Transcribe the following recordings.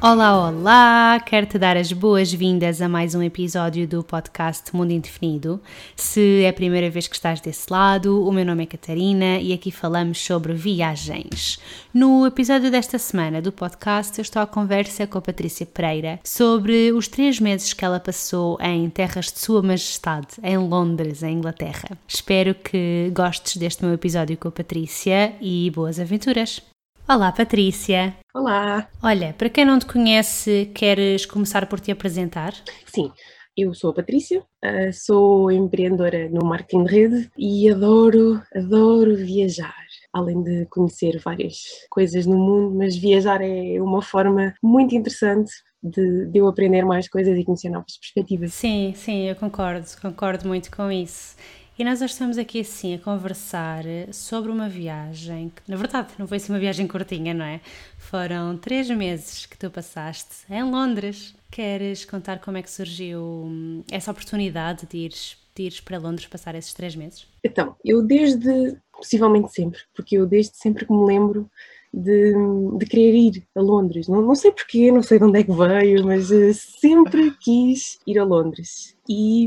Olá, olá! Quero te dar as boas-vindas a mais um episódio do podcast Mundo Indefinido. Se é a primeira vez que estás desse lado, o meu nome é Catarina e aqui falamos sobre viagens. No episódio desta semana do podcast, eu estou à conversa com a Patrícia Pereira sobre os três meses que ela passou em terras de Sua Majestade, em Londres, em Inglaterra. Espero que gostes deste meu episódio com a Patrícia e boas aventuras! Olá, Patrícia. Olá. Olha, para quem não te conhece, queres começar por te apresentar? Sim, eu sou a Patrícia, uh, sou empreendedora no marketing de rede e adoro, adoro viajar. Além de conhecer várias coisas no mundo, mas viajar é uma forma muito interessante de, de, eu aprender mais coisas e conhecer novas perspectivas. Sim, sim, eu concordo, concordo muito com isso. E nós hoje estamos aqui assim a conversar sobre uma viagem que, na verdade, não foi assim uma viagem curtinha, não é? Foram três meses que tu passaste em Londres. Queres contar como é que surgiu hum, essa oportunidade de ires, de ires para Londres passar esses três meses? Então, eu desde, possivelmente sempre, porque eu desde sempre que me lembro de, de querer ir a Londres. Não, não sei porquê, não sei de onde é que veio, mas uh, sempre quis ir a Londres. E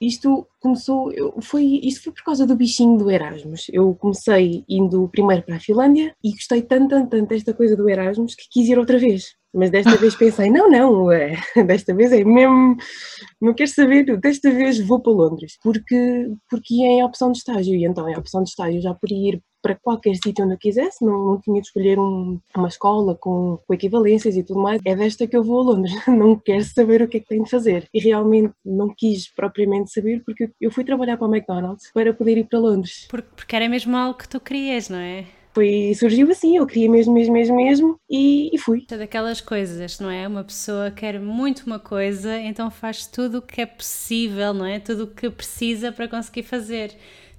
isto começou, foi, isto foi por causa do bichinho do Erasmus. Eu comecei indo primeiro para a Finlândia e gostei tanto, tanto, tanto desta coisa do Erasmus que quis ir outra vez. Mas desta vez pensei, não, não, é, desta vez é mesmo, não quero saber, desta vez vou para Londres, porque, porque é em opção de estágio, e então em opção de estágio já podia ir para qualquer sítio onde eu quisesse, não, não tinha de escolher um, uma escola com, com, equivalências e tudo mais. É desta que eu vou a Londres, não quero saber o que é que tenho de fazer. E realmente não quis propriamente saber, porque eu fui trabalhar para o McDonald's para poder ir para Londres. Porque, porque era mesmo algo que tu querias, não é? Foi, surgiu assim, eu queria mesmo, mesmo, mesmo, mesmo e, e fui. É daquelas coisas, não é? Uma pessoa quer muito uma coisa, então faz tudo o que é possível, não é? Tudo o que precisa para conseguir fazer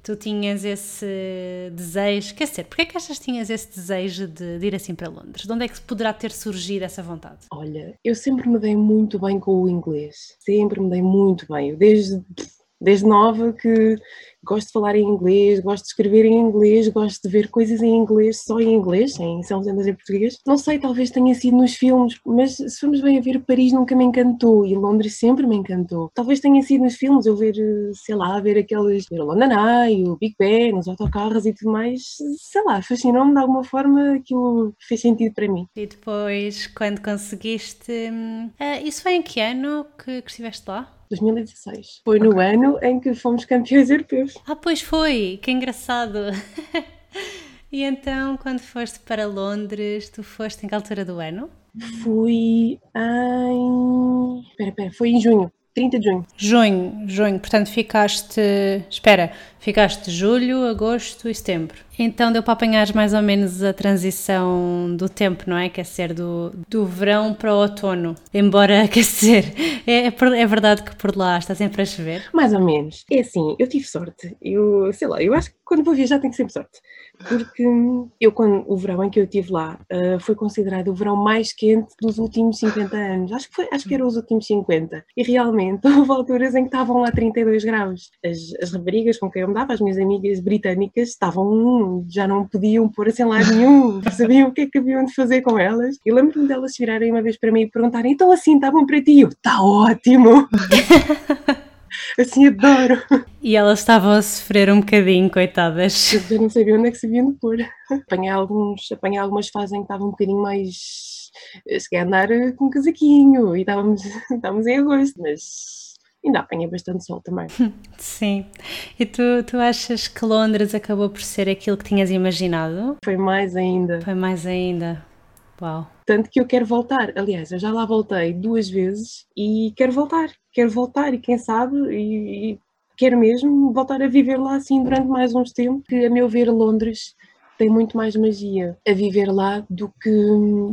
tu tinhas esse desejo, quer dizer, porquê é que achas que tinhas esse desejo de, de, ir assim para Londres? De onde é que poderá ter surgido essa vontade? Olha, eu sempre me dei muito bem com o inglês, sempre me dei muito bem, desde, desde nova que gosto de falar em inglês, gosto de escrever em inglês, gosto de ver coisas em inglês, só em inglês, sem São legendas em português. Não sei, talvez tenha sido nos filmes, mas se formos bem a ver, Paris nunca me encantou e Londres sempre me encantou. Talvez tenha sido nos filmes, eu ver, sei lá, ver aqueles, ver o London Eye, o Big Ben, os autocarros e tudo mais, sei lá, fascinou-me de alguma forma, aquilo fez sentido para mim. E depois, quando conseguiste, uh, isso foi em que ano que, que estiveste lá? 2016. Foi no okay. ano em que fomos campeões europeus. Ah, pois foi, que engraçado. e então, quando foste para Londres, tu foste em que altura do ano? Fui em. Espera, espera, foi em junho. 30 de junho. Junho, junho. Portanto, ficaste. Espera, ficaste julho, agosto e setembro. Então deu para apanhar mais ou menos a transição do tempo, não é? Quer ser do, do verão para o outono. Embora, quer dizer, é, é verdade que por lá está sempre a chover? Mais ou menos. É assim, eu tive sorte. Eu, sei lá, eu acho que quando vou viajar tenho sempre sorte porque eu, quando o verão em que eu estive lá, uh, foi considerado o verão mais quente dos últimos 50 anos. Acho que, foi, acho que eram os últimos 50. E realmente houve alturas em que estavam lá 32 graus. As, as raparigas com quem eu me dava, as minhas amigas britânicas, estavam, já não podiam pôr assim lá nenhum, sabiam o que é que haviam de fazer com elas. E lembro-me delas virarem uma vez para mim e perguntarem: então assim, estavam para ti? Eu, está ótimo! assim adoro. E elas estavam a sofrer um bocadinho, coitadas. Eu não sabia onde é que se de pôr. Apanhei, alguns, apanhei algumas fases em que estava um bocadinho mais. Cheguei a andar com um casaquinho e estávamos, estávamos em agosto, mas ainda apanhei bastante sol também. Sim. E tu, tu achas que Londres acabou por ser aquilo que tinhas imaginado? Foi mais ainda. Foi mais ainda. Uau. Tanto que eu quero voltar. Aliás, eu já lá voltei duas vezes e quero voltar. Quero voltar e quem sabe, e, e quero mesmo voltar a viver lá assim durante mais uns tempos, que a meu ver Londres tem muito mais magia a viver lá do que,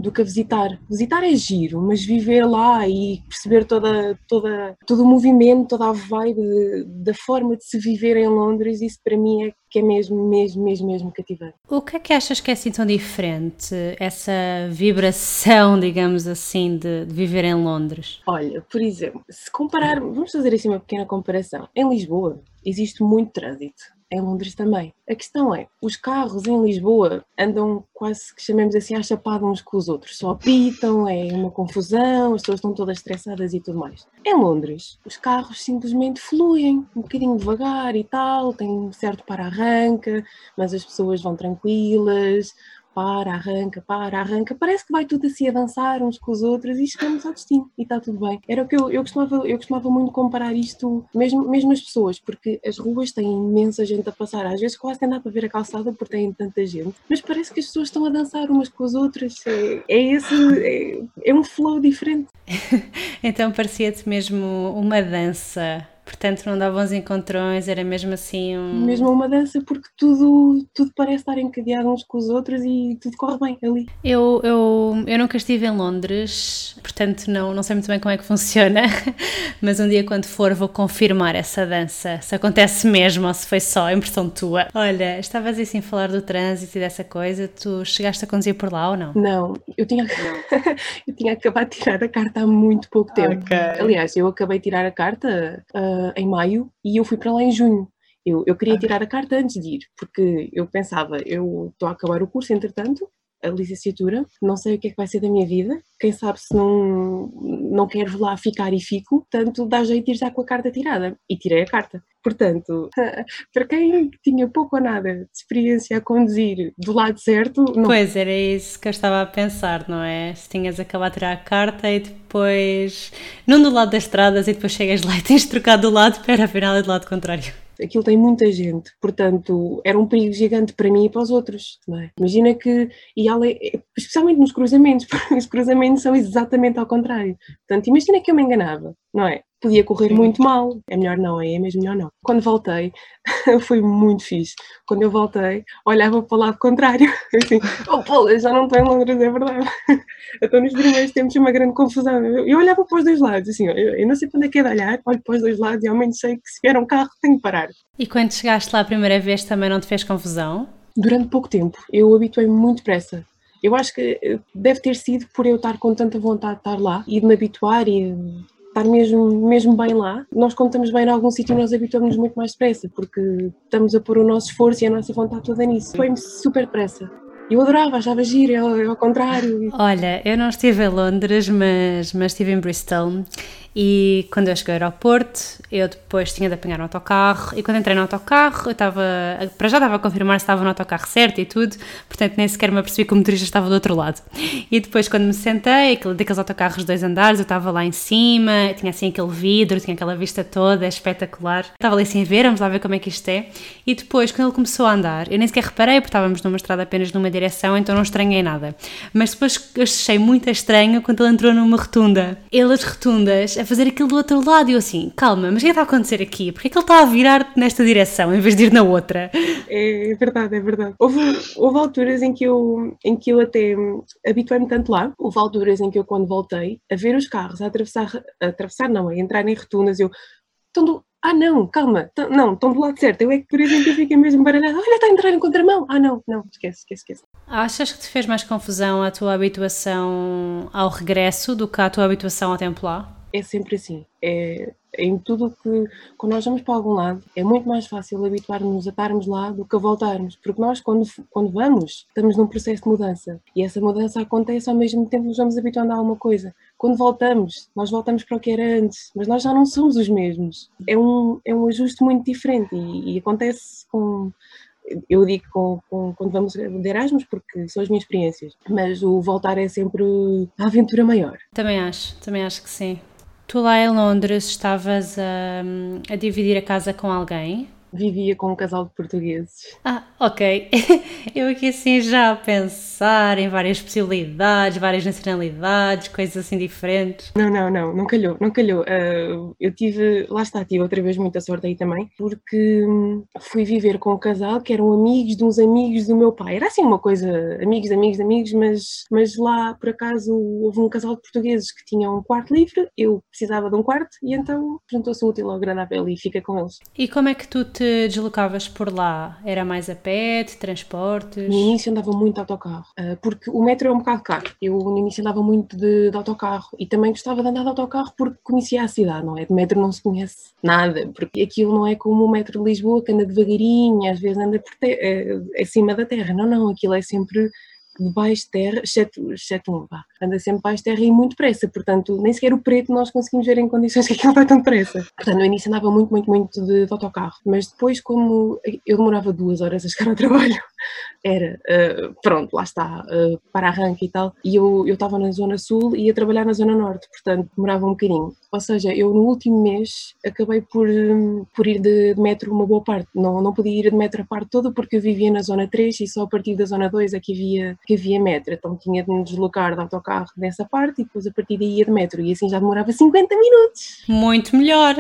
do que a visitar. Visitar é giro, mas viver lá e perceber toda, toda, todo o movimento, toda a vibe da forma de se viver em Londres, isso para mim é que é mesmo, mesmo, mesmo, mesmo cativante. O que é que achas que é assim tão diferente, essa vibração, digamos assim, de, de viver em Londres? Olha, por exemplo, se comparar, vamos fazer assim uma pequena comparação. Em Lisboa existe muito trânsito em Londres também. A questão é, os carros em Lisboa andam quase que chamemos assim à chapada uns com os outros, só apitam, é uma confusão, as pessoas estão todas estressadas e tudo mais. Em Londres, os carros simplesmente fluem, um bocadinho devagar e tal, tem um certo para-arranca, mas as pessoas vão tranquilas, para, arranca, para, arranca, parece que vai tudo assim avançar uns com os outros e chegamos ao destino. E está tudo bem. Era o que eu, eu, costumava, eu costumava muito comparar isto, mesmo, mesmo as pessoas, porque as ruas têm imensa gente a passar, às vezes quase nem dá para ver a calçada porque tem tanta gente, mas parece que as pessoas estão a dançar umas com as outras, é, é esse, é, é um flow diferente. então parecia-te mesmo uma dança Portanto, não dava uns encontrões, era mesmo assim um... Mesmo uma dança, porque tudo, tudo parece estar encadeado uns com os outros e tudo corre bem ali. Eu, eu, eu nunca estive em Londres, portanto não, não sei muito bem como é que funciona, mas um dia quando for vou confirmar essa dança, se acontece mesmo ou se foi só impressão tua. Olha, estavas assim a falar do trânsito e dessa coisa, tu chegaste a conduzir por lá ou não? Não, eu tinha, eu tinha acabado de tirar a carta há muito pouco tempo. Okay. Aliás, eu acabei de tirar a carta... Uh, uh, em maio e eu fui para lá em junho. Eu, eu queria tirar a carta antes de ir, porque eu pensava, eu estou a acabar o curso, entretanto, a licenciatura, não sei o que é que vai ser da minha vida, quem sabe se não, não quero lá ficar e fico, portanto dá jeito de ir já com a carta tirada. E tirei a carta. Portanto, para quem tinha pouco ou nada de experiência a conduzir do lado certo. Não... Pois era isso que eu estava a pensar, não é? Se tinhas acabado de tirar a carta e depois. não do lado das estradas e depois chegas lá e tens trocado do lado para afinal é do lado contrário aquilo tem muita gente, portanto era um perigo gigante para mim e para os outros. É? Imagina que, e ale, especialmente nos cruzamentos, porque os cruzamentos são exatamente ao contrário. Portanto, imagina que eu me enganava, não é? Podia correr muito mal, é melhor não, é mesmo melhor não. Quando voltei, foi muito fixe. Quando eu voltei, olhava para o lado contrário, assim, oh pô, já não estou em Londres, é verdade. Então nos primeiros tempos uma grande confusão. Eu, eu olhava para os dois lados, assim, eu, eu, não sei para onde é que é de olhar, olho para os dois lados e ao menos sei que se vier um carro tenho que parar. E quando chegaste lá a primeira vez também não te fez confusão? Durante pouco tempo, eu habituei-me muito depressa. Eu acho que eh, deve ter sido por eu estar com tanta vontade de estar lá e de me habituar e estar mesmo, mesmo bem lá. Nós, quando estamos bem em algum sítio, nós habituamos muito mais depressa, porque estamos a pôr o nosso esforço e a nossa vontade toda nisso. Foi-me super depressa. Eu adorava, achava giro, ao, ao contrário. Olha, eu não estive em Londres, mas, mas estive em Bristol e quando eu cheguei ao aeroporto, eu depois tinha de apanhar um autocarro. E quando entrei no autocarro, eu estava. Para já estava a confirmar se estava no autocarro certo e tudo, portanto nem sequer me apercebi que o motorista estava do outro lado. E depois, quando me sentei, aquele, daqueles autocarros de dois andares, eu estava lá em cima, tinha assim aquele vidro, tinha aquela vista toda, espetacular. Estava ali assim a ver, vamos lá ver como é que isto é. E depois, quando ele começou a andar, eu nem sequer reparei, porque estávamos numa estrada apenas numa direção, então não estranhei nada. Mas depois eu achei muito estranho quando ele entrou numa rotunda. Ele, as rotundas, a fazer aquilo do outro lado. E eu assim, calma, mas o que é está a acontecer aqui? Porque é que ele está a virar nesta direção em vez de ir na outra? É verdade, é verdade. Houve, houve alturas em que eu, em que eu até habituei-me tanto lá, houve alturas em que eu quando voltei a ver os carros a atravessar, a atravessar não, a entrar em rotundas, eu, estão do, ah não, calma, não, estão do lado certo, eu é que por exemplo fiquei mesmo baralhada, olha, está a entrar em contramão, ah não, não, esquece, esquece, esquece. Achas que te fez mais confusão a tua habituação ao regresso do que a tua habituação ao tempo lá? É sempre assim. É, em tudo que, quando nós vamos para algum lado, é muito mais fácil habituar-nos a estarmos lá do que a voltarmos, porque nós, quando, quando vamos, estamos num processo de mudança e essa mudança acontece ao mesmo tempo que nos vamos habituando a alguma coisa. Quando voltamos, nós voltamos para o que era antes, mas nós já não somos os mesmos. É um, é um ajuste muito diferente e, e acontece com eu digo com, com, quando vamos de Erasmus porque são as minhas experiências, mas o voltar é sempre a aventura maior. Também acho, também acho que sim. Tu lá em Londres estavas a, a dividir a casa com alguém? Vivia com um casal de portugueses. Ah, ok. Eu aqui assim já a pensar em várias possibilidades, várias nacionalidades, coisas assim diferentes. Não, não, não, não calhou, não calhou. Uh, eu tive, lá está, tive outra vez muita sorte aí também, porque hum, fui viver com um casal que eram amigos de uns amigos do meu pai. Era assim uma coisa, amigos, amigos, amigos, mas, mas lá por acaso houve um casal de portugueses que tinha um quarto livre, eu precisava de um quarto e então juntou-se útil ao agradável e fica com eles. E como é que tu te deslocavas por lá? Era mais a pé, de transportes? No início andava muito de autocarro, ah, porque o metro é um bocado caro. Eu no início andava muito de, de autocarro e também gostava de andar de autocarro porque conhecia a cidade, não é? De metro não se conhece nada, porque aquilo não é como o metro de Lisboa que anda devagarinho, às vezes anda por te- eh, acima da terra. Não, não, aquilo é sempre de terra, exceto, exceto um, vá, anda sempre debaixo de terra e muito depressa, portanto, nem sequer o preto nós conseguimos ver em condições que aquilo vai tão depressa. Portanto, no início andava muito, muito, muito de, de autocarro, mas depois, como eu demorava duas horas a chegar ao trabalho, era, eh, pronto, lá está, eh, para arranque e tal, e eu eu estava na zona sul e ia trabalhar na zona norte, portanto, demorava um bocadinho. Ou seja, eu no último mês acabei por, hum, por ir de, de metro uma boa parte, não, não podia ir de metro a parte toda porque eu vivia na zona 3 e só a partir da zona 2 é que havia, que havia metro, então tinha de me deslocar de autocarro nessa parte e depois a partir daí ia de metro e assim já demorava 50 minutos, Muito melhor.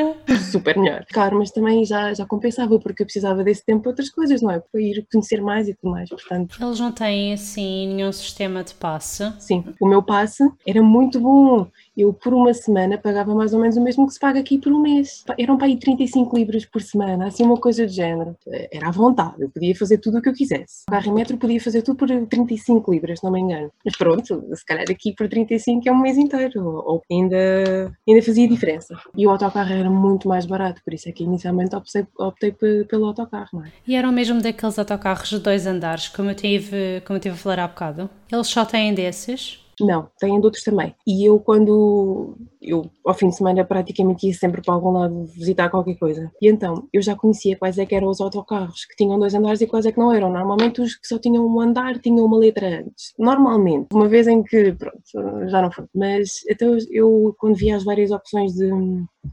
super melhor. Claro, mas também já, já compensava porque eu precisava desse tempo para outras coisas, não é? Para ir conhecer mais e tudo mais, portanto... Eles não têm assim nenhum sistema de passe. Sim, o meu passe era muito bom. Eu, por uma semana, pagava mais ou menos o mesmo que se paga aqui por um mês. Eram para aí 35 libras por semana, assim uma coisa do género. Era à vontade, eu podia fazer tudo o que eu quisesse. O em metro podia fazer tudo por 35 libras, não me engano. Mas pronto, se calhar aqui por 35 é um mês inteiro, ou ainda, ainda fazia diferença. E o autocarro era muito mais barato, por isso é que inicialmente optei, optei pe- pelo autocarro, é? E eram mesmo daqueles autocarros de dois andares, como eu tive, como eu tive a falar há bocado. Eles só têm desses. Não, têm de outros também. E eu, quando. Eu, ao fim de semana, praticamente ia sempre para algum lado visitar qualquer coisa. E então, eu já conhecia quais é que eram os autocarros que tinham dois andares e quais é que não eram. Normalmente, os que só tinham um andar tinham uma letra antes. Normalmente. Uma vez em que, pronto, já não foi. Mas, então, eu, quando vi as várias opções de,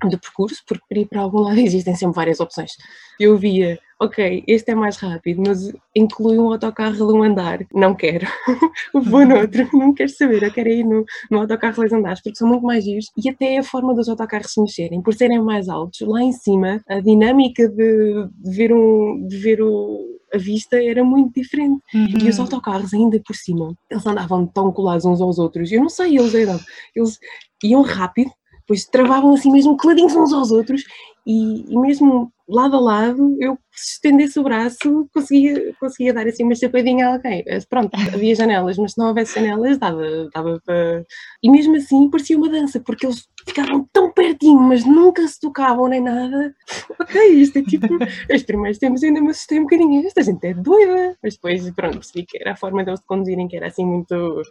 de percurso, porque para ir para algum lado existem sempre várias opções, eu via. Ok, este é mais rápido, mas inclui um autocarro de um andar. Não quero. Vou no outro. Não quero saber. Eu quero ir no, no autocarro de dois andares, porque são muito mais giros. E até a forma dos autocarros se mexerem, por serem mais altos, lá em cima, a dinâmica de, de ver, um, de ver o, a vista era muito diferente. E os autocarros, ainda por cima, eles andavam tão colados uns aos outros. Eu não sei, eles eram. Eles iam rápido, depois travavam assim mesmo coladinhos uns aos outros e, e mesmo lado a lado, eu se estendesse o braço conseguia, conseguia dar assim uma chapadinha a alguém. Pronto, havia janelas, mas se não houvesse janelas dava, dava para... E mesmo assim parecia uma dança, porque eles ficavam tão pertinho, mas nunca se tocavam nem nada. Ok, isto é tipo... Os primeiros tempos ainda me assustei um bocadinho. Esta gente é doida. Mas depois, pronto, percebi que era a forma deles de conduzirem, que era assim muito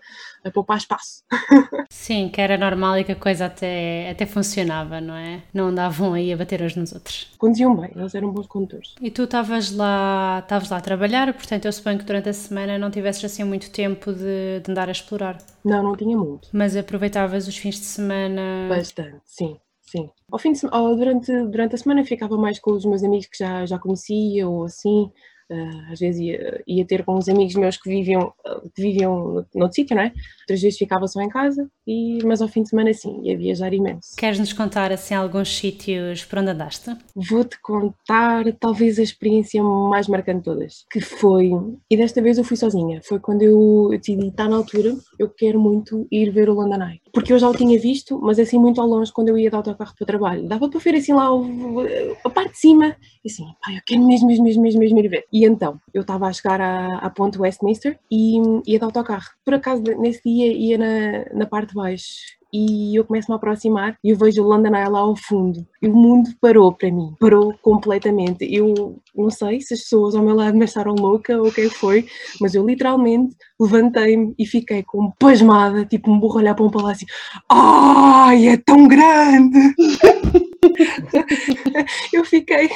a poupar espaço. Sim, que era normal e que a coisa até, até funcionava, não é? Não andavam aí a bater uns nos outros. Conduziam bem, eles eram bons condutores. E tu estavas lá, estavas lá a trabalhar, portanto eu suponho que durante a semana não tivesses assim muito tempo de, de andar a explorar. Não, não tinha muito. Mas aproveitavas os fins de semana. Bastante, sim, sim. Ao fim de durante, durante a semana ficava mais com os meus amigos que já, já conhecia ou assim. Ah, às vezes ia, ia ter com uns amigos meus que viviam, que viviam no- noutro sítio, não é? Outras vezes ficava só em casa, e, mas ao fim de semana sim, ia viajar imenso. Queres-nos contar assim alguns sítios por onde andaste? Vou-te contar talvez a experiência mais marcante de todas, que foi, e desta vez eu fui sozinha, foi quando eu, eu decidi, está na altura, eu quero muito ir ver o London Eye, porque eu já o tinha visto, mas assim muito ao longe quando eu ia de autocarro para o trabalho, dava para ver assim lá o- a parte de cima, e assim, pá, eu quero mesmo, mesmo, mesmo, mesmo, mesmo ir ver. E então, eu estava a chegar à, à ponte Westminster e ia de autocarro, por acaso nesse dia ia na, na parte de baixo, e eu começo-me a aproximar e eu vejo o London Eye lá ao fundo. E o mundo parou para mim, parou completamente. Eu não sei se as pessoas ao meu lado me acharam louca ou o que é foi, mas eu literalmente levantei-me e fiquei com pasmada, tipo um burro olhar para um palácio. Ai, é tão grande! eu fiquei,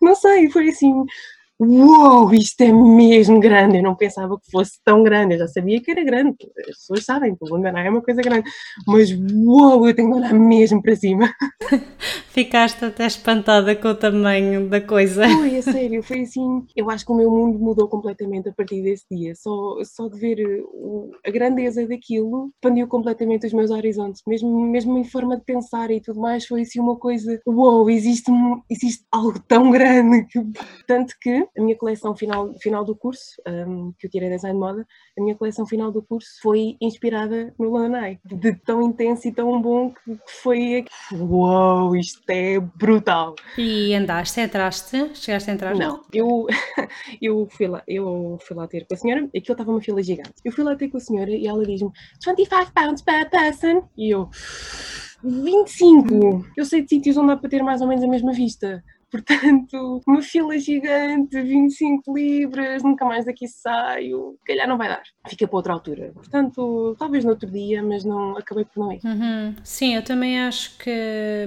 não sei, foi assim. Uou, isto é mesmo grande. Eu não pensava que fosse tão grande. Eu já sabia que era grande. As pessoas sabem que o Eye é uma coisa grande. Mas uou, eu tenho de olhar mesmo para cima. Ficaste até espantada com o tamanho da coisa. Foi, a sério, foi assim. Eu acho que o meu mundo mudou completamente a partir desse dia. Só, só de ver o, a grandeza daquilo expandiu completamente os meus horizontes, mesmo, mesmo em forma de pensar e tudo mais. Foi assim uma coisa: uou, existe, existe algo tão grande. Que... Tanto que a minha coleção final, final do curso, um, que eu tirei design de moda, a minha coleção final do curso foi inspirada no Eye. De tão intenso e tão bom que foi. Uou, wow, isto é brutal. E andaste, entraste? Chegaste a entrar? Não, eu, eu, fui lá, eu fui lá ter com a senhora, aquilo estava uma fila gigante. Eu fui lá ter com a senhora e ela diz-me 25 pounds per person. E eu, 25! Eu sei de sítios onde dá para ter mais ou menos a mesma vista. Portanto, uma fila gigante, 25 libras, nunca mais daqui saio, calhar não vai dar. Fica para outra altura. Portanto, talvez no outro dia, mas não acabei por não ir. Uhum. Sim, eu também acho que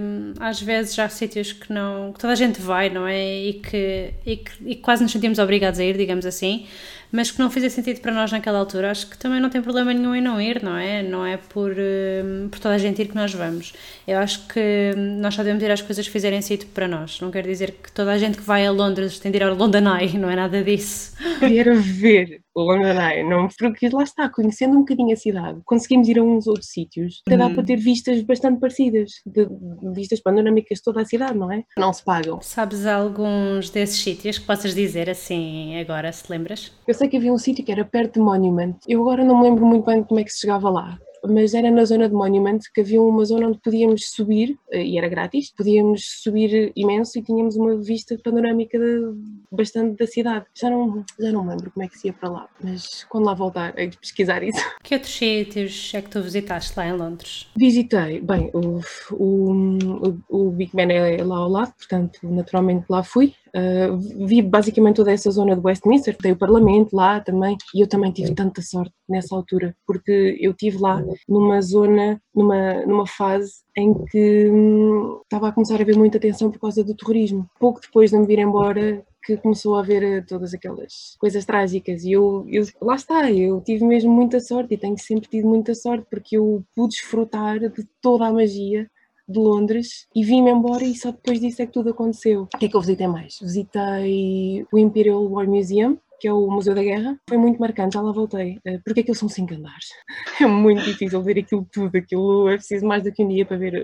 hum, às vezes há sítios que não que toda a gente vai, não é? E que, e que e quase nos sentimos obrigados a ir, digamos assim mas que não fazia sentido para nós naquela altura, acho que também não tem problema nenhum em não ir, não é? Não é por, hum, por toda a gente ir que nós vamos. Eu acho que nós só devemos ir às coisas que fizerem sentido para nós. Não quer dizer que toda a gente que vai a Londres tem de ir ao London Eye, não é nada disso. Quero ver o London Eye, não, porque lá está, conhecendo um bocadinho a cidade, conseguimos ir a uns outros sítios, até dá para ter vistas bastante parecidas, de vistas panorâmicas de toda a cidade, não é? Não se pagam. Sabes alguns desses sítios que possas dizer assim agora, se lembras? Eu sei que havia um sítio que era perto de Monument. Eu agora não me lembro muito bem como é que se chegava lá mas era na zona de Monument que havia uma zona onde podíamos subir, eh, e era grátis, podíamos subir imenso e tínhamos uma vista panorâmica de, bastante da cidade. Já não, já não lembro como é que se ia para lá, mas quando lá voltar, hei de pesquisar isso. Que outros sítios é que tu visitaste lá em Londres? Visitei, bem, o, o, o Big Ben é lá ao lado, portanto, naturalmente lá fui. Uh, vi basicamente toda essa zona de Westminster, tem o Parlamento lá também, e eu também tive tanta sorte nessa altura, porque eu tive lá numa zona, numa, numa fase em que hum, estava a começar a haver muita atenção por causa do terrorismo. Pouco depois de me vir embora, que começou a haver eh, todas aquelas coisas trágicas e eu, eu, lá está, eu tive mesmo muita sorte e tenho sempre tido muita sorte porque eu pude desfrutar de toda a magia de Londres e vim-me embora e só depois disso é que tudo aconteceu. O que é que eu visitei mais? Visitei o Imperial War Museum, que é o Museu da Guerra, foi muito marcante, já lá voltei, eh, porque aquilo são cinco andares. É muito difícil ver aquilo tudo, aquilo é preciso mais do que um dia para ver,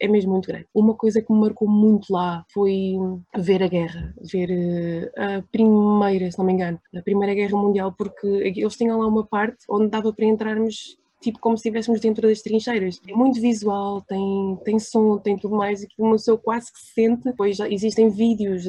é mesmo muito grande. Uma coisa que me marcou muito lá foi ver a guerra, ver eh, a primeira, se não me engano, a Primeira Guerra Mundial, porque eles tinham lá uma parte onde dava para entrarmos tipo como se estivéssemos dentro das trincheiras. É muito visual, tem, tem som, tem tudo mais, e uma pessoa quase que se sente. Pois existem vídeos,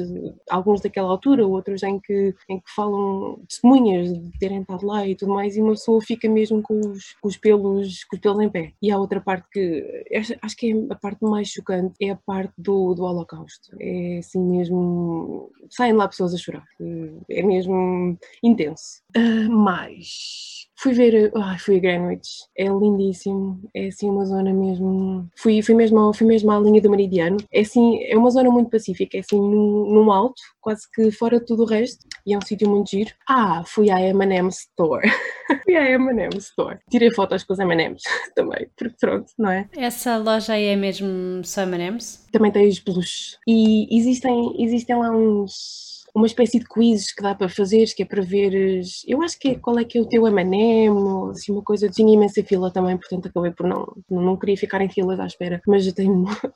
alguns daquela altura, outros em que, em que falam testemunhas de terem estado lá e tudo mais, e uma pessoa fica mesmo com os, com os, pelos, com os pelos em pé. E há outra parte que acho que é a parte mais chocante, é a parte do, do Holocausto. É assim mesmo. Saem lá pessoas a chorar. É mesmo intenso. Uh, mais Fui ver, ai, fui a Greenwich, é lindíssimo, é assim uma zona mesmo. Fui, fui, mesmo, fui mesmo à linha do Meridiano, é assim, é uma zona muito pacífica, é assim num, num alto, quase que fora de tudo o resto, e é um sítio muito giro. Ah, fui à MM Store, fui à MM Store, tirei fotos com os MMs também, porque pronto, não é? Essa loja aí é mesmo só MMs? Também tem os peluches, e existem, existem lá uns uma espécie de quizzes que dá para fazer, que é para veres, eu acho que é qual é que é o teu M&M, assim uma coisa, tinha imensa fila também, portanto acabei por não, não queria ficar em filas à espera, mas tem,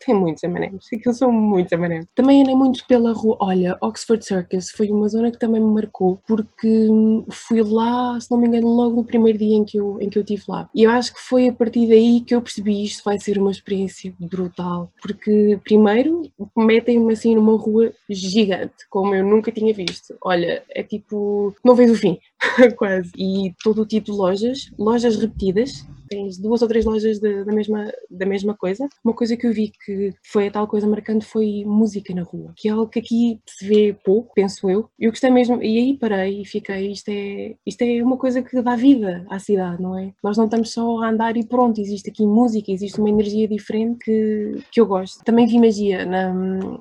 tem muitos M&M's, aquilo são muitos M&M's. Também andei muito pela rua, olha, Oxford Circus foi uma zona que também me marcou, porque fui lá, se não me engano, logo no primeiro dia em que eu, em que eu estive lá, e eu acho que foi a partir daí que eu percebi isto vai ser uma experiência brutal, porque primeiro metem-me assim numa rua gigante, como eu nunca nunca tinha visto. Olha, é tipo, não vês o fim, quase. E todo o tipo de lojas, lojas repetidas, tens duas ou três lojas de, da, mesma, da mesma coisa. Uma coisa que eu vi que foi a tal coisa marcante foi música na rua, que é algo que aqui se vê pouco, penso eu. Eu gostei mesmo, e aí parei e fiquei, isto é, isto é uma coisa que dá vida à cidade, não é? Nós não estamos só a andar e pronto, existe aqui música, existe uma energia diferente que, que eu gosto. Também vi magia na,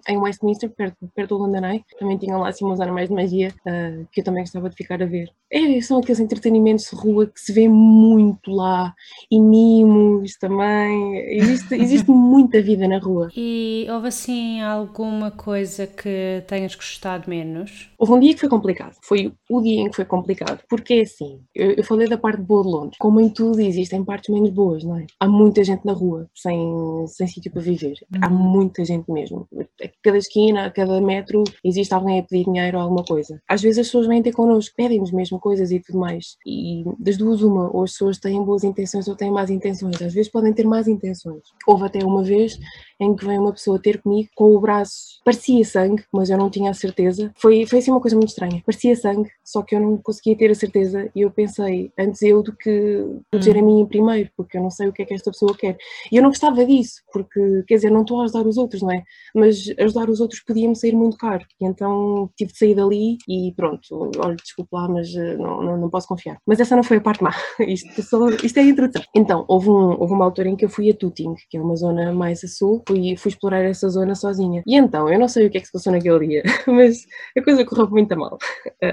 em Westminster, perto, perto do London Eye, também tinham lá assim umas armas de magia uh, que eu também gostava de ficar a ver. É, são aqueles entretenimentos de rua que se vê muito lá e mimos também. Existe, existe muita vida na rua. E houve assim alguma coisa que tenhas gostado menos? Houve um dia que foi complicado. Foi o dia em que foi complicado. Porque é assim, eu, eu falei da parte boa de Londres. Como em tudo existem partes menos boas, não é? Há muita gente na rua, sem, sem sítio para viver. Há uhum. muita gente mesmo. A cada esquina, a cada metro, existe alguém a pedir dinheiro ou alguma coisa. Às vezes as pessoas vêm ter connosco, pedem-nos mesmo coisas e tudo mais. E das duas, uma, ou as pessoas têm boas intenções ou têm más intenções. Às vezes podem ter más intenções. Houve até uma vez em que veio uma pessoa ter comigo com o braço, parecia sangue, mas eu não tinha a certeza. Foi, foi assim uma coisa muito estranha. Parecia sangue, só que eu não conseguia ter a certeza e eu pensei, antes eu do que proteger hum. a mim primeiro, porque eu não sei o que é que esta pessoa quer. E eu não gostava disso, porque, quer dizer, não estou a ajudar os outros, não é? Mas ajudar os outros podia-me sair muito caro. E então tive de sair dali e pronto, olha, desculpa lá, mas eh, não, não, não, posso confiar. Mas essa não foi a parte má. Isto, só, isto é a introdução. Então, houve, um, houve uma altura em que eu fui a Tuting, que é uma zona mais a sul, fui, fui explorar essa zona sozinha. E então, eu não sei o que é que se passou naquele dia, mas a coisa correu muito mal.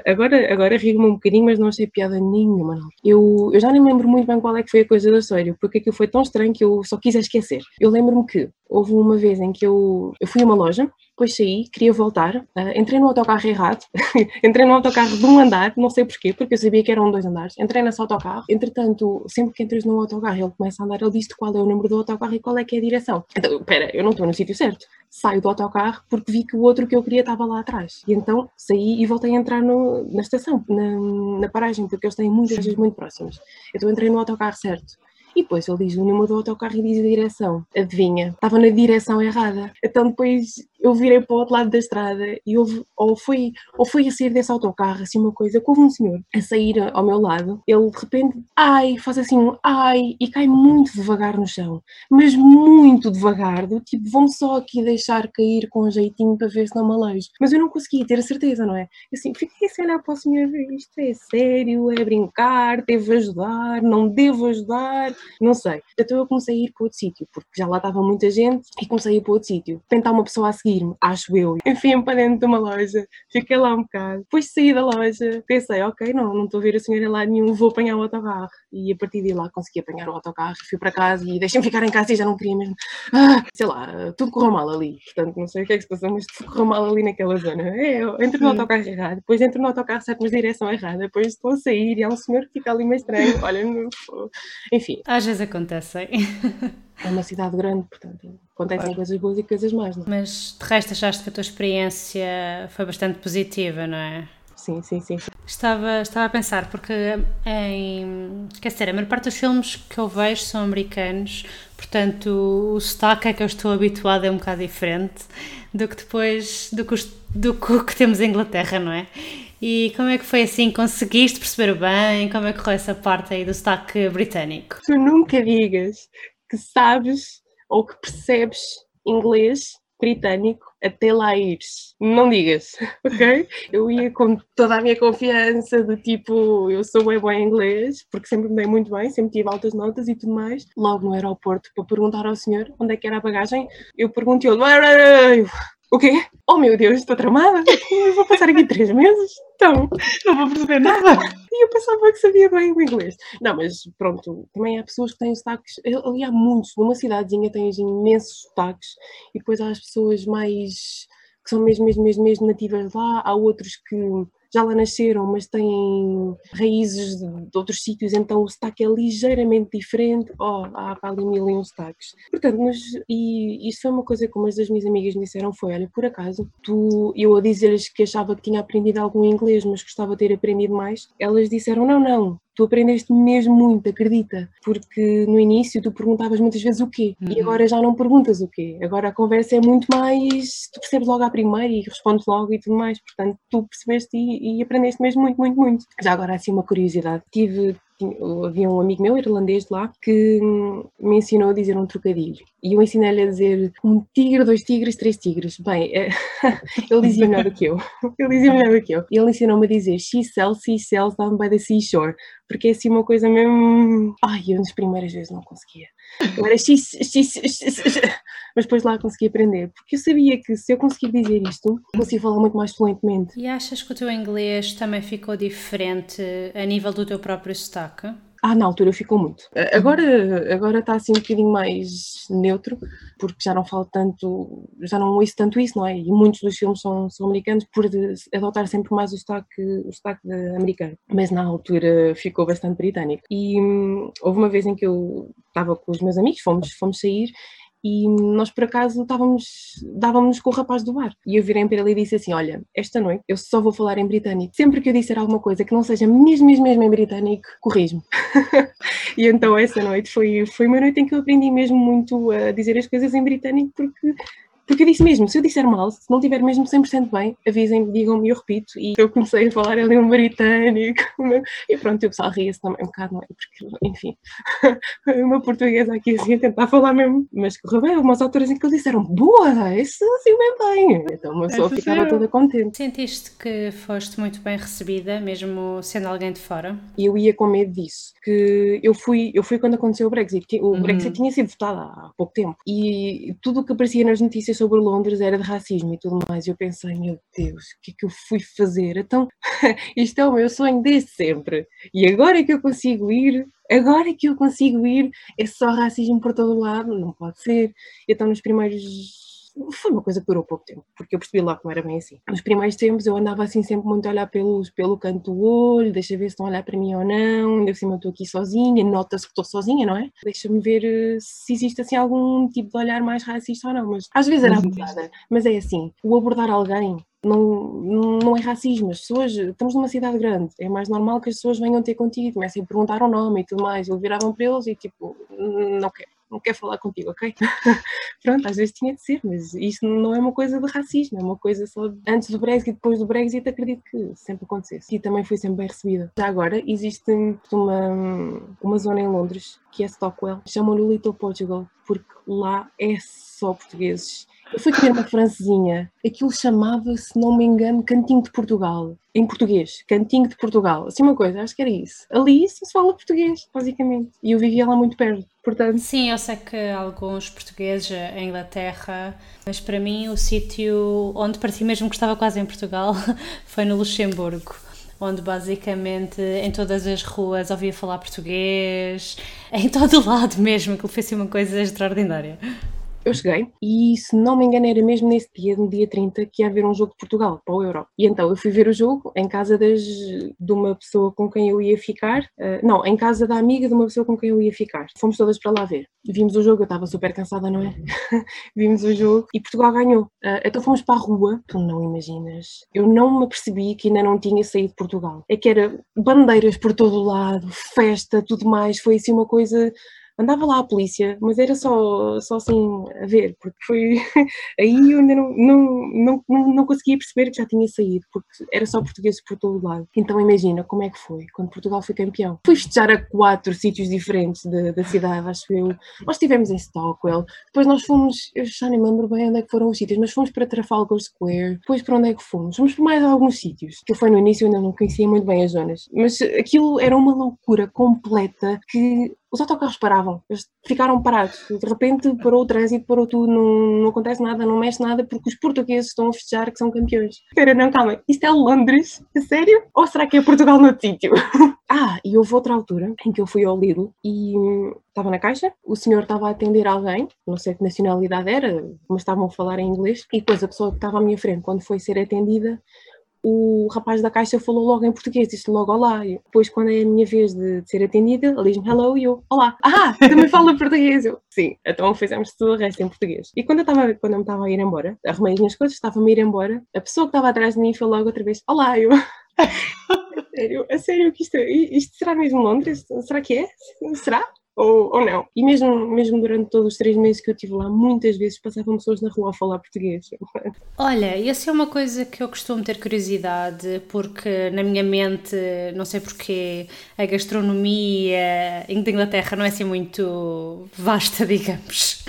Agora, agora rio-me um bocadinho, mas não achei piada nenhuma, não. Eu, eu já nem lembro muito bem qual é que foi a coisa da sério, porque aquilo foi tão estranho que eu só quis esquecer. Eu lembro-me que houve uma vez em que eu, eu fui a uma loja, depois saí, queria voltar, uh, entrei no autocarro errado, entrei no autocarro de um andar, não sei porquê, porque eu sabia que eram dois andares, entrei nesse autocarro, entretanto, sempre que entras no autocarro ele começa a andar, ele diz qual é o número do autocarro e qual é que é a direção. Então, espera, eu não estou no sítio certo. Saio do autocarro porque vi que o outro que eu queria estava lá atrás. E então saí e voltei a entrar no, na estação, na, na paragem, porque eles têm muitas vezes muito próximas. Então entrei no autocarro certo. E depois ele diz o número do autocarro e diz a direção. Adivinha? Estava na direção errada. Então depois eu virei para o outro lado da estrada e houve, ou foi, ou foi a sair desse autocarro, assim uma coisa, que houve um senhor a sair ao meu lado, ele de repente, ai, faz assim um ai e cai muito devagar no chão, mas muito devagar, do tipo, vamos só aqui deixar cair com um jeitinho para ver se não me aleijo. Mas eu não conseguia ter a certeza, não é? Assim, fiquei a olhar para o senhor, isto é sério, é brincar, devo ajudar, não devo ajudar, não sei. Então eu comecei a ir para outro sítio, porque já lá estava muita gente e comecei a ir para outro sítio. Tentar uma pessoa a seguir seguir-me, acho eu. Enfim, para dentro de uma loja, fiquei lá um bocado. Depois saí da loja, pensei, ok, não, não estou a ver a senhora lá nenhum, vou apanhar o autocarro. E a partir de lá consegui apanhar o autocarro, fui para casa e deixei-me ficar em casa e já não queria mesmo. Ah, sei lá, tudo correu mal ali. Portanto, não sei o que é que se passou, mas tudo correu mal ali naquela zona. É, eu entro no autocarro errado, depois entro no autocarro certo, mas direção errada, depois estou a sair e há um senhor que fica ali meio estranho. Olha, enfim. Às vezes acontecem. É uma cidade grande, portanto, acontecem claro. coisas boas e coisas más. Não? É? Mas de resto achaste que a tua experiência foi bastante positiva, não é? Sim, sim, sim. Estava, estava a pensar, porque em. Quer dizer, a maior parte dos filmes que eu vejo são americanos, portanto o sotaque é que eu estou habituada é um bocado diferente do que depois. do que, do que temos em Inglaterra, não é? E como é que foi assim? Conseguiste perceber bem? Como é que correu essa parte aí do sotaque britânico? Tu nunca digas que sabes ou que percebes inglês britânico até lá ires. Não digas, ok? Eu ia com toda a minha confiança, do tipo, eu sou bem bom em inglês, porque sempre me dei muito bem, sempre tive altas notas e tudo mais. Logo no aeroporto, para perguntar ao senhor onde é que era a bagagem, eu perguntei o quê? Oh meu Deus, estou tramada? Eu vou passar aqui três meses? Então, não vou perceber nada. E eu pensava que sabia bem o inglês. Não, mas pronto, também há pessoas que têm sotaques. Ali há muitos. Numa cidadezinha tens imensos sotaques. E depois há as pessoas mais. que são mesmo, mesmo, mesmo, mesmo nativas lá. Há outros que já lá nasceram, mas têm raízes de, outros sítios, então o sotaque é ligeiramente diferente. Oh, há ali mil e um sotaques. Portanto, mas, e isso foi uma coisa que umas das minhas amigas me disseram: foi, olha, por acaso, tu, eu a dizer-lhes que achava que tinha aprendido algum inglês, mas gostava de ter aprendido mais, elas disseram: não, não, tu aprendeste mesmo muito, acredita, porque no início tu perguntavas muitas vezes o quê uhum. e agora já não perguntas o quê. Agora a conversa é muito mais, tu percebes logo à primeira e respondes logo e tudo mais, portanto tu percebeste e, e aprendeste mesmo muito, muito, muito. Já agora assim uma curiosidade, tive havia um amigo meu irlandês lá que me ensinou a dizer um trocadilho e eu ensinei-lhe a dizer um tigre, dois tigres, três tigres. Bem, é, ele dizia melhor do que eu. Ele dizia melhor do que eu. E ele ensinou-me a dizer she sells, she sells down by the seashore. Porque é assim uma coisa mesmo. Ai, eu nas primeiras vezes não conseguia. Eu era she, she, she, mas depois lá consegui aprender. Porque eu sabia que se eu conseguir dizer isto, consigo falar muito mais fluentemente. E achas que o teu inglês também ficou diferente a nível do teu próprio sotaque? Ah, na altura ficou muito. Agora, agora está assim um bocadinho mais neutro, porque já não falo tanto, já não ouço tanto isso, não é? E muitos dos filmes são, são americanos por adotar sempre mais o sotaque, o sotaque americano. Mas na altura ficou bastante britânico. E hum, houve uma vez em que eu estava com os meus amigos, fomos, fomos sair e nós por acaso estávamos, dávamos com o rapaz do bar. E eu virei para ele e disse assim: Olha, esta noite eu só vou falar em britânico. Sempre que eu disser alguma coisa que não seja mesmo, mesmo, mesmo em britânico, corrijo-me. e então essa noite foi, foi uma noite em que eu aprendi mesmo muito a dizer as coisas em britânico, porque porque eu disse mesmo, se eu disser mal, se não estiver mesmo 100% bem, avisem-me, digam-me e eu repito. E eu comecei a falar ali um britânico. E pronto, o pessoal ria-se também um bocado, não é? Porque, enfim, uma portuguesa aqui assim a tentar falar mesmo. Mas correu bem, umas alturas em que eles disseram, boa, isso assim bem bem. Então uma pessoa ficava toda contente. Sentiste que foste muito bem recebida, mesmo sendo alguém de fora? Eu ia com medo disso. Que eu fui, eu fui quando aconteceu o Brexit. O uhum. Brexit tinha sido votado há pouco tempo. E tudo o que aparecia nas notícias sobre Londres era de racismo e tudo mais. E eu pensei, meu Deus, o que é que eu fui fazer? Então, isto é o meu sonho desde sempre. E agora é que eu consigo ir, agora é que eu consigo ir, é só racismo por todo lado? Não pode ser. Então, nos primeiros foi uma coisa que durou pouco tempo, porque eu percebi lá que não era bem assim. Nos primeiros tempos eu andava assim sempre muito a olhar pelos, pelo canto do olho, deixa ver se estão a olhar para mim ou não, ainda por cima eu estou aqui sozinha, nota-se que estou sozinha, não é? Deixa-me ver eh, se existe assim algum tipo de olhar mais racista ou não, mas às vezes era abordada, mas é assim, o abordar alguém não, não é racismo. As pessoas, estamos numa cidade grande, é mais normal que as pessoas venham ter contigo comecem a perguntar o nome e tudo mais. Eu viravam para eles e tipo, não quero não quer falar contigo, ok? Pronto, às vezes tinha de ser, mas isso não é uma coisa de racismo, é uma coisa só de... antes do Brexit e depois do Brexit, acredito que sempre acontecesse. E também fui sempre bem recebida. Já agora, existe uma, uma zona em Londres, que é Stockwell, chamam-lhe Little Portugal, porque lá é só portugueses. Eu fui comer uma francesinha, aquilo chamava, se não me engano, Cantinho de Portugal. Em português, Cantinho de Portugal, assim uma coisa, acho que era isso. Ali se fala português, basicamente, e eu vivia lá muito perto, portanto... Sim, eu sei que alguns portugueses em Inglaterra, mas para mim o sítio onde pareci mesmo que estava quase em Portugal foi no Luxemburgo onde basicamente em todas as ruas ouvia falar português, em todo o lado mesmo, que foi assim uma coisa extraordinária eu cheguei e, se não me engano, era mesmo nesse dia, no dia 30, que ia haver um jogo de Portugal para o Euro. E então eu fui ver o jogo em casa das, de uma pessoa com quem eu ia ficar, uh, não, em casa da amiga de uma pessoa com quem eu ia ficar. Fomos todas para lá ver. Vimos o jogo, eu estava super cansada, não é? Vimos o jogo e Portugal ganhou. Uh, então fomos para a rua, tu não imaginas. Eu não me apercebi que ainda não tinha saído de Portugal. É que era bandeiras por todo o lado, festa, tudo mais. Foi assim uma coisa andava lá a polícia, mas era só, só assim a ver, porque foi. Aí eu ainda não, não, não, não conseguia perceber que já tinha saído, porque era só português por todo lado. Então imagina como é que foi quando Portugal foi campeão. Fui festejar a quatro sítios diferentes da, da cidade, acho eu. Nós estivemos em Stockwell, depois nós fomos, eu já nem lembro bem onde é que foram os sítios, mas fomos para Trafalgar Square, depois para onde é que fomos? Fomos para mais alguns sítios. Que foi no início, eu ainda não conhecia muito bem as zonas, mas aquilo era uma loucura completa que os autocarros paravam, eles ficaram parados. De repente parou o trânsito, parou tudo, não, não acontece nada, não mexe nada, porque os portugueses estão a festejar que são campeões. Espera, não, calma, isto é Londres? A sério? Ou será que é Portugal no sítio? ah, e houve outra altura em que eu fui ao Lidl e estava na caixa, o senhor estava a atender alguém, não sei que nacionalidade era, mas estavam a falar em inglês, e depois a pessoa que estava à minha frente, quando foi ser atendida, o rapaz da caixa falou logo em português, disse logo olá. Depois, quando é a minha vez de, ser atendida, ele diz-me hello e eu, olá. Ah, também fala português. Eu, sim, então fizemos tudo o resto em português. E quando eu, estava quando eu me estava a ir embora, arrumei as minhas coisas, estava-me a ir embora, a pessoa que estava atrás de mim falou logo outra vez, olá, eu. a sério, a sério que isto, isto será mesmo Londres? Será que é? Será? Ou, ou não. E mesmo, mesmo durante todos os três meses que eu estive lá, muitas vezes passavam pessoas na rua a falar português. Olha, essa é uma coisa que eu costumo ter curiosidade, porque na minha mente, não sei porquê, a gastronomia em Inglaterra não é assim muito vasta, digamos.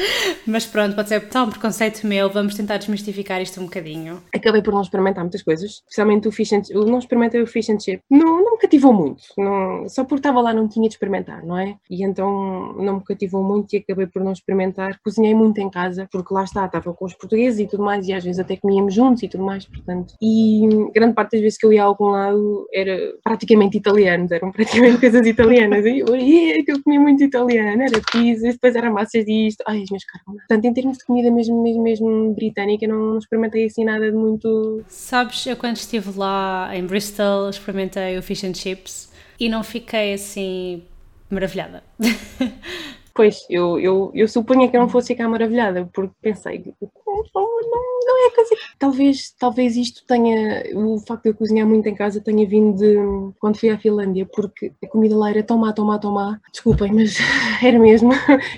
Mas pronto, pode ser só um preconceito meu, vamos tentar desmistificar isto um bocadinho. Acabei por não experimentar muitas coisas, especialmente o fish and chip. Não experimentei o fish and chip. Não, não me cativou muito. Não, só porque estava lá não tinha de experimentar, não é? E então não me cativou muito e acabei por não experimentar. Cozinhei muito em casa, porque lá está, estava com os portugueses e tudo mais, e às vezes até comíamos juntos e tudo mais, portanto. E grande parte das vezes que eu ia a algum lado era praticamente italianos, eram praticamente coisas italianas. E eu, yeah, que eu comia muito italiano, era pizza, depois era massas disto. Ai, minhas caras. Portanto, em termos de comida mesmo, mesmo, mesmo britânica, não, não experimentei assim nada de muito. Sabes, eu quando estive lá em Bristol experimentei o fish and chips e não fiquei assim maravilhada. Pois, eu, eu, eu supunha que eu não fosse ficar maravilhada, porque pensei, não, não, não é coisa. Talvez, talvez isto tenha, o facto de eu cozinhar muito em casa tenha vindo de quando fui à Finlândia, porque a comida lá era tão má, tão má, tão má, desculpem, mas era mesmo,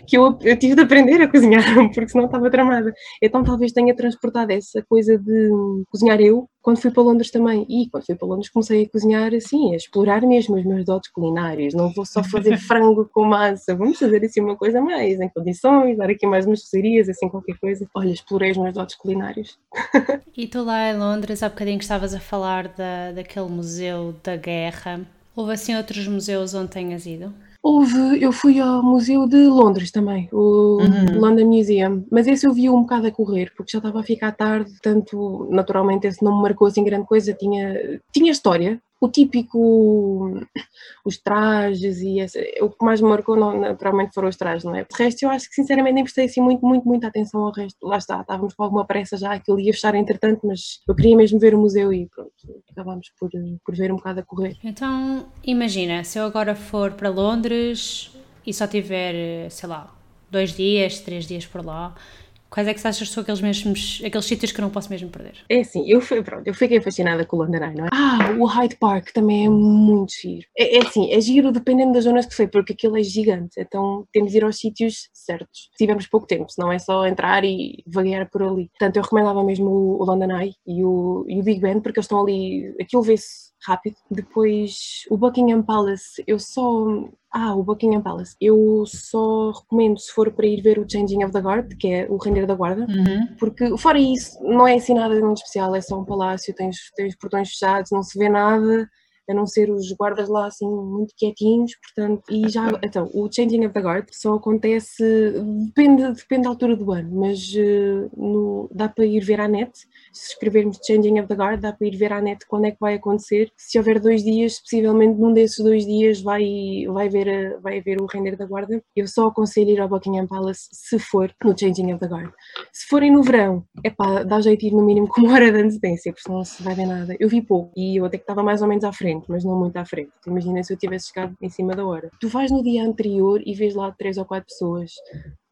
que eu, eu tive de aprender a cozinhar, porque senão estava tramada. Então talvez tenha transportado essa coisa de cozinhar eu, quando fui para Londres também. E quando fui para Londres comecei a cozinhar assim, a explorar mesmo os meus dotes culinários. Não vou só fazer frango com massa, vamos fazer assim uma coisa mais em condições, dar aqui mais umas especiarias, assim qualquer coisa. Olha, explorei os meus dotes culinários. e tu lá em Londres, há bocadinho que estavas a falar da, daquele museu da guerra. Houve assim outros museus onde tenhas ido? Houve, eu fui ao Museu de Londres também, o uhum. London Museum, mas esse eu vi um bocado a correr, porque já estava a ficar tarde, tanto naturalmente esse não me marcou assim grande coisa, tinha, tinha história, o típico, os trajes e essa, o que mais me marcou não, naturalmente foram os trajes, não é? De resto eu acho que sinceramente nem prestei assim muito, muito, muita atenção ao resto, lá está, estávamos com alguma pressa já, aquilo ia fechar entretanto, mas eu queria mesmo ver o museu e pronto, acabámos por, por ver um bocado a correr. Então, imagina, se eu agora for para Londres e só tiver, sei lá, dois dias, três dias por lá, Quais é que achas que são aqueles mesmos, aqueles sítios que eu não posso mesmo perder? É assim, eu, fui, pronto, eu fiquei fascinada com o London Eye, não é? Ah, o Hyde Park também é muito giro. É, é assim, é giro dependendo das zonas que foi, porque aquilo é gigante, então temos de ir aos sítios certos. Tivemos pouco tempo, não é só entrar e vaguear por ali. Portanto, eu recomendava mesmo o, London Eye e o, e o Big Ben, porque eles estão ali, aquilo vê-se rápido. Depois, o Buckingham Palace, eu só. Ah, o Buckingham Palace. Eu só recomendo se for para ir ver o Changing of the Guard, que é o render da guarda, uhum. porque fora isso, não é assim nada muito especial, é só um palácio, tens, tens portões fechados, não se vê nada a não ser os guardas lá assim muito quietinhos, portanto, e já, então, o Changing of the Guard só acontece, depende, depende da altura do ano, mas uh, no, dá para ir ver à net, se escrevermos Changing of the Guard, dá para ir ver à net quando é que vai acontecer, se houver dois dias, possivelmente num desses dois dias vai, vai, ver, a, vai ver o render da guarda, eu só aconselho ir ao Buckingham Palace se for no Changing of the Guard. Se forem no verão, é pá, dá jeito ir no mínimo com uma hora de antecedência, porque senão não se vai ver nada. Eu vi pouco e eu até que estava mais ou menos à frente, mas não muito à frente. Imagina se eu tivesse chegado em cima da hora. Tu vais no dia anterior e vês lá três ou quatro pessoas.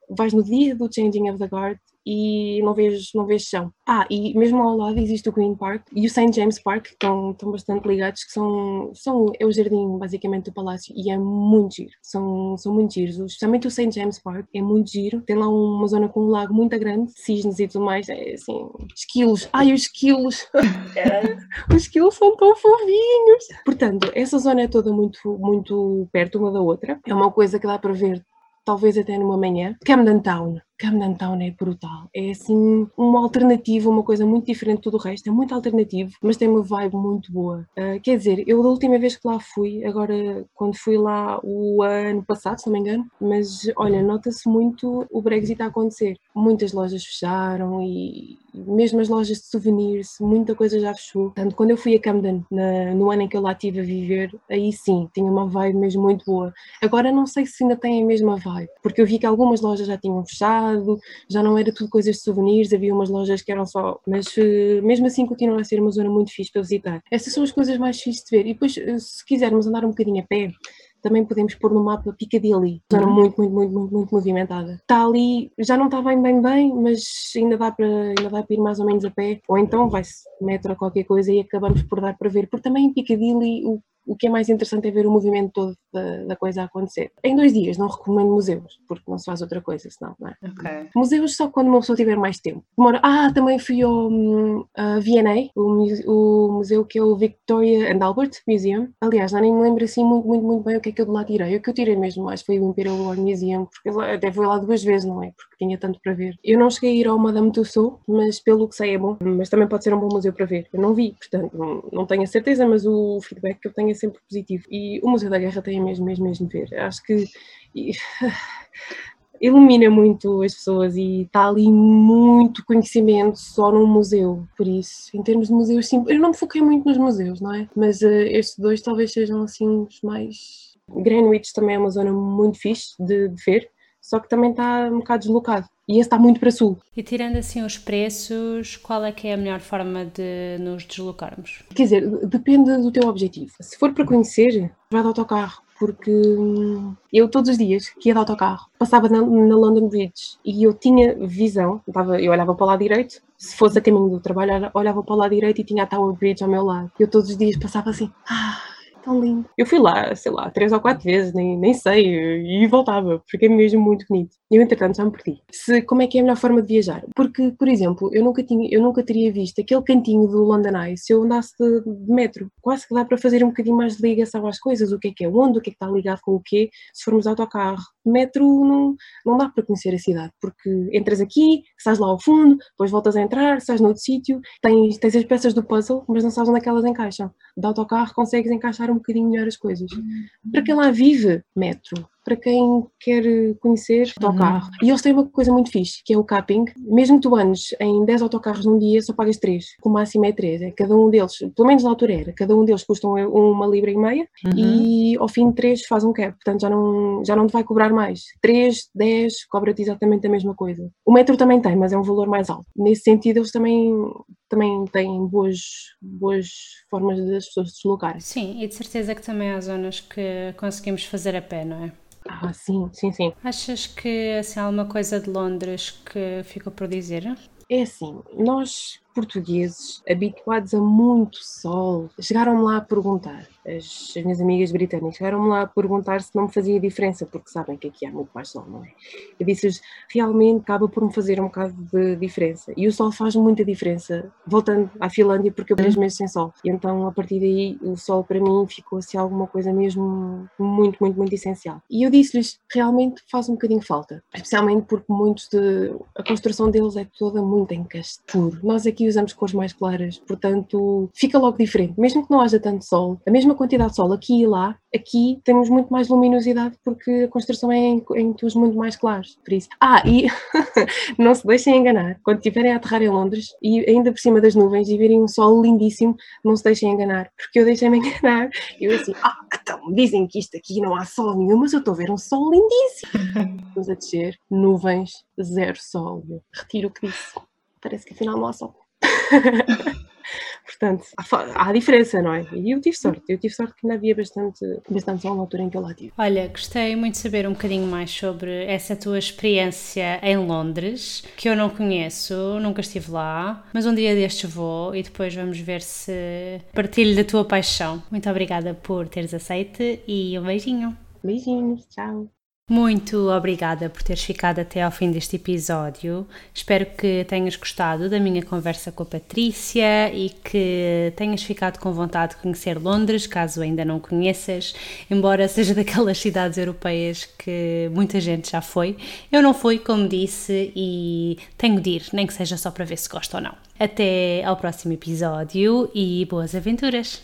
Vais no dia do Changing of the Guard e não vês, não vês chão. Ah, e mesmo ao lado existe o Green Park e o St. James Park, que estão, estão bastante ligados, que são, são é o jardim basicamente do palácio e é muito giro, são, são muito giros, especialmente o St. James Park é muito giro, tem lá uma zona com um lago muito grande, cisnes e tudo mais, é assim, esquilos, ai os esquilos, os esquilos são tão fofinhos. Portanto, essa zona é toda muito, muito perto uma da outra, é uma coisa que dá para ver talvez até numa manhã. Camden Town. Camden Town é brutal. É assim uma alternativa, uma coisa muito diferente de tudo o resto. É muito alternativo, mas tem uma vibe muito boa. Uh, quer dizer, eu da última vez que lá fui, agora quando fui lá o ano passado, se não me engano, mas olha, nota-se muito o Brexit a acontecer. Muitas lojas fecharam e mesmo as lojas de souvenirs, muita coisa já fechou. Portanto, quando eu fui a Camden, na, no ano em que eu lá estive a viver, aí sim, tinha uma vibe mesmo muito boa. Agora não sei se ainda tem a mesma vibe, porque eu vi que algumas lojas já tinham fechado, já não era tudo coisas de souvenirs, havia umas lojas que eram só. Mas eh, mesmo assim continua a ser uma zona muito fixe para visitar. Essas são as coisas mais fixes de ver. E depois, eh, se quisermos andar um bocadinho a pé, também podemos pôr no mapa Piccadilly, zona uhum. muito, muito, muito, muito, muito movimentada. Está ali, já não está bem, bem, bem, mas ainda dá para ainda dá para ir mais ou menos a pé, ou então vai-se metro a qualquer coisa e acabamos por dar para ver, porque também em Piccadilly o o que é mais interessante é ver o movimento todo da, da, coisa a acontecer. Em dois dias não recomendo museus, porque não se faz outra coisa senão, não é? Okay. Museus só quando uma pessoa tiver mais tempo. Demora... Ah, também fui ao um, V&A, o, o, museu que é o Victoria and Albert Museum. Aliás, já nem me lembro assim muito, muito, muito bem o que é que eu de lá tirei. O que eu tirei mesmo mais foi o Imperial War Museum, porque até fui lá duas vezes, não é? Porque que tinha tanto para ver. Eu não cheguei a ir ao Madame Tussauds, mas pelo que sei é bom, mas também pode ser um bom museu para ver. Eu não vi, portanto, não, não tenho a certeza, mas o feedback que eu tenho é sempre positivo. E o Museu da Guerra tem mesmo, mesmo, mesmo ver. Acho que ilumina muito as pessoas e está ali muito conhecimento só num museu. Por isso, em termos de museus, sim, eu não me foquei muito nos museus, não é? Mas uh, estes dois talvez sejam assim os mais. Greenwich também é uma zona muito fixe de, de ver, só que também está um bocado deslocado. E esse está muito para sul. E tirando assim os preços, qual é que é a melhor forma de nos deslocarmos? Quer dizer, depende do teu objetivo. Se for para conhecer, vai de autocarro porque hum, eu todos os dias que ia de autocarro passava na, na, London Bridge e eu tinha visão, estava, eu olhava para o lado direito, se fosse a caminho do trabalho, olhava para o lado direito e tinha a Tower Bridge ao meu lado. Eu todos os dias passava assim, ah, tão lindo. Eu fui lá, sei lá, três ou quatro vezes, nem, nem sei, e voltava, porque é mesmo muito bonito. Eu, entretanto, já me perdi. Se, como é que é a melhor forma de viajar? Porque, por exemplo, eu nunca, tinha, eu nunca teria visto aquele cantinho do London Eye se eu andasse de, de, metro. Quase que dá para fazer um bocadinho mais de ligação às coisas, o que é que é onde, o que é que está ligado com o quê, se formos autocarro. Metro não, não dá para conhecer a cidade, porque entras aqui, estás lá ao fundo, depois voltas a entrar, estás noutro sítio, tens, tens as peças do puzzle, mas não sabes onde é que elas encaixam. De autocarro consegues encaixar um bocadinho melhor as coisas. Para quem lá vive, metro para quem quer conhecer uhum. autocarro. Uhum. E eles têm uma coisa muito fixe, que é o capping. Mesmo tu andes em 10 autocarros num dia, só pagas 3. O máximo é 3. É cada um deles, pelo menos na altura era, cada um deles custa uma libra e meia uhum. e ao fim de 3 faz um cap. Portanto, já não, já não te vai cobrar mais. 3, 10, cobra-te exatamente a mesma coisa. O metro também tem, mas é um valor mais alto. Nesse sentido, eles também também têm boas, boas formas das pessoas se deslocarem. Sim, e de certeza que também há zonas que conseguimos fazer a pé, não é? Ah, sim, sim, sim. Achas que assim, há alguma coisa de Londres que ficou por dizer? É assim, nós portugueses habituados a muito sol chegaram-me lá a perguntar as, as, minhas amigas britânicas chegaram-me lá a perguntar se não me fazia diferença, porque sabem que aqui há muito mais sol, não é? Eu disse-lhes, realmente acaba por me fazer um bocado de diferença. E o sol faz muita diferença, voltando à Finlândia, porque eu três meses sem sol. E então, a partir daí, o sol para mim ficou assim alguma coisa mesmo muito, muito, muito essencial. E eu disse-lhes, realmente faz um bocadinho falta, especialmente porque muitos de. a construção deles é toda muito em puro. Nós aqui usamos cores mais claras, portanto, fica logo diferente. Mesmo que não haja tanto sol, a mesma quantidade de sol aqui e lá, aqui temos muito mais luminosidade porque a construção é em, em tons muito mais claros. Por isso. Ah, e não se deixem enganar. Quando estiverem a aterrar em Londres e ainda por cima das nuvens e virem um sol lindíssimo, não se deixem enganar. Porque eu deixei-me enganar. Eu assim, ah, então, dizem que isto aqui não há sol nenhum, mas eu estou a ver um sol lindíssimo. Vamos a descer, nuvens, zero sol. Retiro o que disse. Parece que afinal não há sol. Portanto, há, há, diferença, não é? E eu tive sorte, eu tive sorte que ainda havia bastante, bastante sol na altura em que eu lá tive. Olha, gostei muito de saber um bocadinho mais sobre essa tua experiência em Londres, que eu não conheço, nunca estive lá, mas um dia destes vou e depois vamos ver se partilho da tua paixão. Muito obrigada por teres aceito e um beijinho. Beijinhos, tchau. Muito obrigada por teres ficado até ao fim deste episódio. Espero que tenhas gostado da minha conversa com a Patrícia e que tenhas ficado com vontade de conhecer Londres, caso ainda não conheças, embora seja daquelas cidades europeias que muita gente já foi. Eu não fui, como disse, e tenho de ir, nem que seja só para ver se gosto ou não. Até ao próximo episódio e boas aventuras!